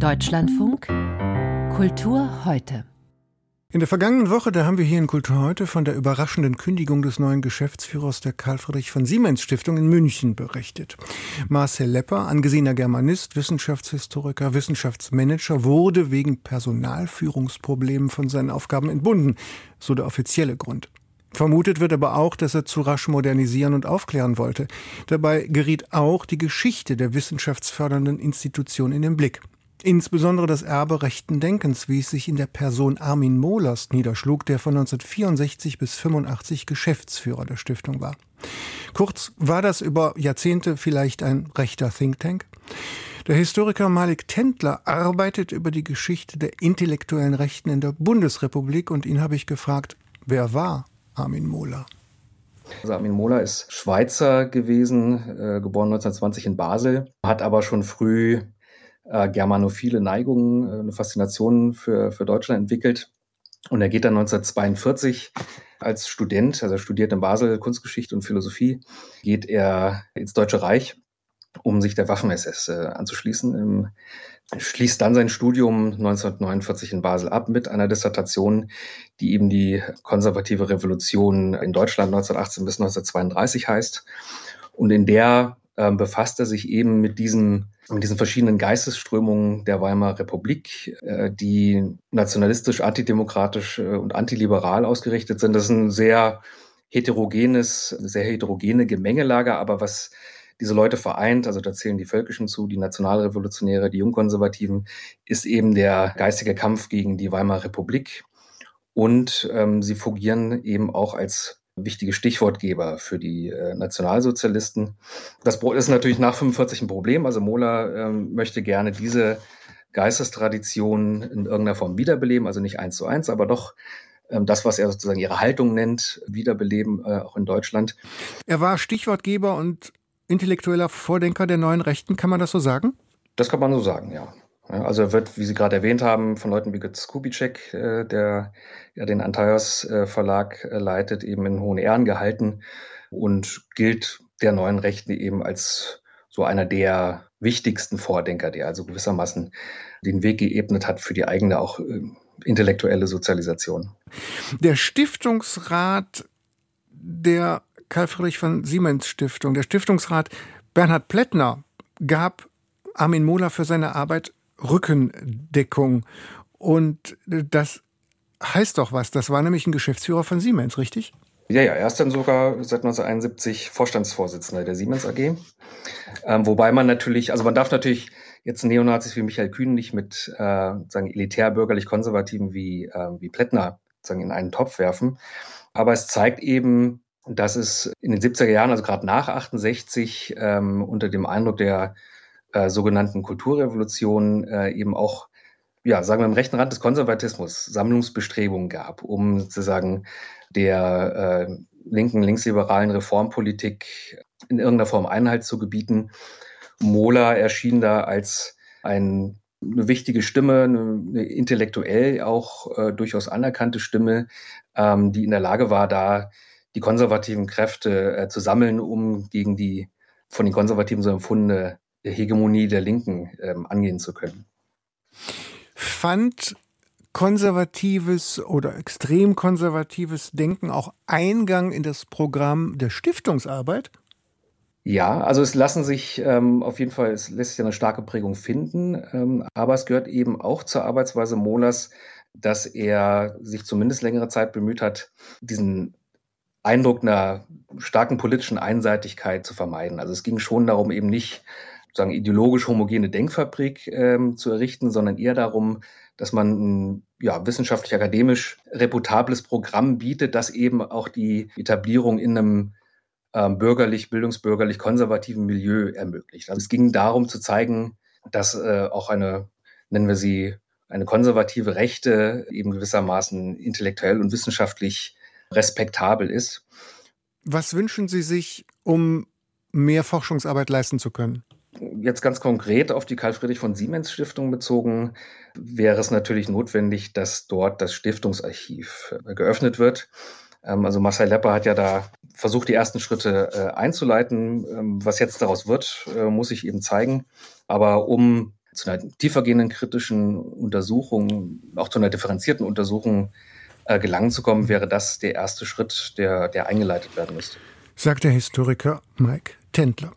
Deutschlandfunk Kultur heute. In der vergangenen Woche, da haben wir hier in Kultur heute von der überraschenden Kündigung des neuen Geschäftsführers der Karl Friedrich von Siemens Stiftung in München berichtet. Marcel Lepper, angesehener Germanist, Wissenschaftshistoriker, Wissenschaftsmanager, wurde wegen Personalführungsproblemen von seinen Aufgaben entbunden, so der offizielle Grund. Vermutet wird aber auch, dass er zu rasch modernisieren und aufklären wollte. Dabei geriet auch die Geschichte der wissenschaftsfördernden Institution in den Blick. Insbesondere das Erbe rechten Denkens, wie es sich in der Person Armin Mohlers niederschlug, der von 1964 bis 85 Geschäftsführer der Stiftung war. Kurz, war das über Jahrzehnte vielleicht ein rechter Think Tank? Der Historiker Malik Tendler arbeitet über die Geschichte der intellektuellen Rechten in der Bundesrepublik und ihn habe ich gefragt, wer war Armin Mohler? Also Armin Mohler ist Schweizer gewesen, äh, geboren 1920 in Basel, hat aber schon früh äh, germanophile Neigungen, äh, eine Faszination für, für Deutschland entwickelt. Und er geht dann 1942 als Student, also er studiert in Basel Kunstgeschichte und Philosophie, geht er ins Deutsche Reich, um sich der Waffen-SS äh, anzuschließen. Im, schließt dann sein Studium 1949 in Basel ab mit einer Dissertation, die eben die konservative Revolution in Deutschland 1918 bis 1932 heißt. Und in der äh, befasst er sich eben mit diesem mit diesen verschiedenen Geistesströmungen der Weimarer Republik, äh, die nationalistisch, antidemokratisch äh, und antiliberal ausgerichtet sind. Das ist ein sehr heterogenes, sehr heterogene Gemengelage, aber was diese Leute vereint, also da zählen die Völkischen zu, die Nationalrevolutionäre, die Jungkonservativen, ist eben der geistige Kampf gegen die Weimarer Republik. Und ähm, sie fungieren eben auch als wichtige Stichwortgeber für die äh, Nationalsozialisten. Das ist natürlich nach 45 ein Problem. Also Mola ähm, möchte gerne diese Geistestradition in irgendeiner Form wiederbeleben, also nicht eins zu eins, aber doch ähm, das, was er sozusagen ihre Haltung nennt, wiederbeleben, äh, auch in Deutschland. Er war Stichwortgeber und intellektueller Vordenker der neuen Rechten, kann man das so sagen? Das kann man so sagen, ja. Also er wird, wie Sie gerade erwähnt haben, von Leuten wie Götz Kubitschek, äh, der ja den Antaios äh, Verlag äh, leitet, eben in hohen Ehren gehalten und gilt der neuen Rechten eben als so einer der wichtigsten Vordenker, der also gewissermaßen den Weg geebnet hat für die eigene auch intellektuelle Sozialisation. Der Stiftungsrat der Karl Friedrich von Siemens Stiftung, der Stiftungsrat Bernhard Plättner gab Armin Mohler für seine Arbeit Rückendeckung. Und das heißt doch was. Das war nämlich ein Geschäftsführer von Siemens, richtig? Ja, ja, er ist dann sogar seit 1971 Vorstandsvorsitzender der Siemens AG. Ähm, wobei man natürlich, also man darf natürlich jetzt Neonazis wie Michael Kühn nicht mit äh, sagen elitär bürgerlich konservativen wie äh, wie Plättner sagen in einen Topf werfen. Aber es zeigt eben, dass es in den 70er Jahren, also gerade nach 68, ähm, unter dem Eindruck der äh, sogenannten Kulturrevolution äh, eben auch, ja, sagen wir im rechten Rand des Konservatismus Sammlungsbestrebungen gab, um sozusagen der äh, linken, linksliberalen Reformpolitik in irgendeiner Form Einhalt zu gebieten. Mola erschien da als ein, eine wichtige Stimme, eine, eine intellektuell auch äh, durchaus anerkannte Stimme, ähm, die in der Lage war, da die konservativen Kräfte äh, zu sammeln, um gegen die von den Konservativen so empfundene Hegemonie der Linken ähm, angehen zu können. Fand konservatives oder extrem konservatives Denken auch Eingang in das Programm der Stiftungsarbeit? Ja, also es lassen sich ähm, auf jeden Fall, es lässt sich eine starke Prägung finden, ähm, aber es gehört eben auch zur Arbeitsweise Molas, dass er sich zumindest längere Zeit bemüht hat, diesen Eindruck einer starken politischen Einseitigkeit zu vermeiden. Also es ging schon darum, eben nicht sagen, ideologisch homogene Denkfabrik ähm, zu errichten, sondern eher darum, dass man ein ja, wissenschaftlich-akademisch reputables Programm bietet, das eben auch die Etablierung in einem ähm, bürgerlich, bildungsbürgerlich konservativen Milieu ermöglicht. Also es ging darum zu zeigen, dass äh, auch eine, nennen wir sie, eine konservative Rechte eben gewissermaßen intellektuell und wissenschaftlich respektabel ist. Was wünschen Sie sich, um mehr Forschungsarbeit leisten zu können? Jetzt ganz konkret auf die Karl Friedrich von Siemens Stiftung bezogen, wäre es natürlich notwendig, dass dort das Stiftungsarchiv äh, geöffnet wird. Ähm, also Marcel Lepper hat ja da versucht, die ersten Schritte äh, einzuleiten. Ähm, was jetzt daraus wird, äh, muss ich eben zeigen. Aber um zu einer tiefergehenden kritischen Untersuchung, auch zu einer differenzierten Untersuchung gelangen zu kommen, wäre das der erste Schritt, der, der eingeleitet werden müsste. Sagt der Historiker Mike Tendler.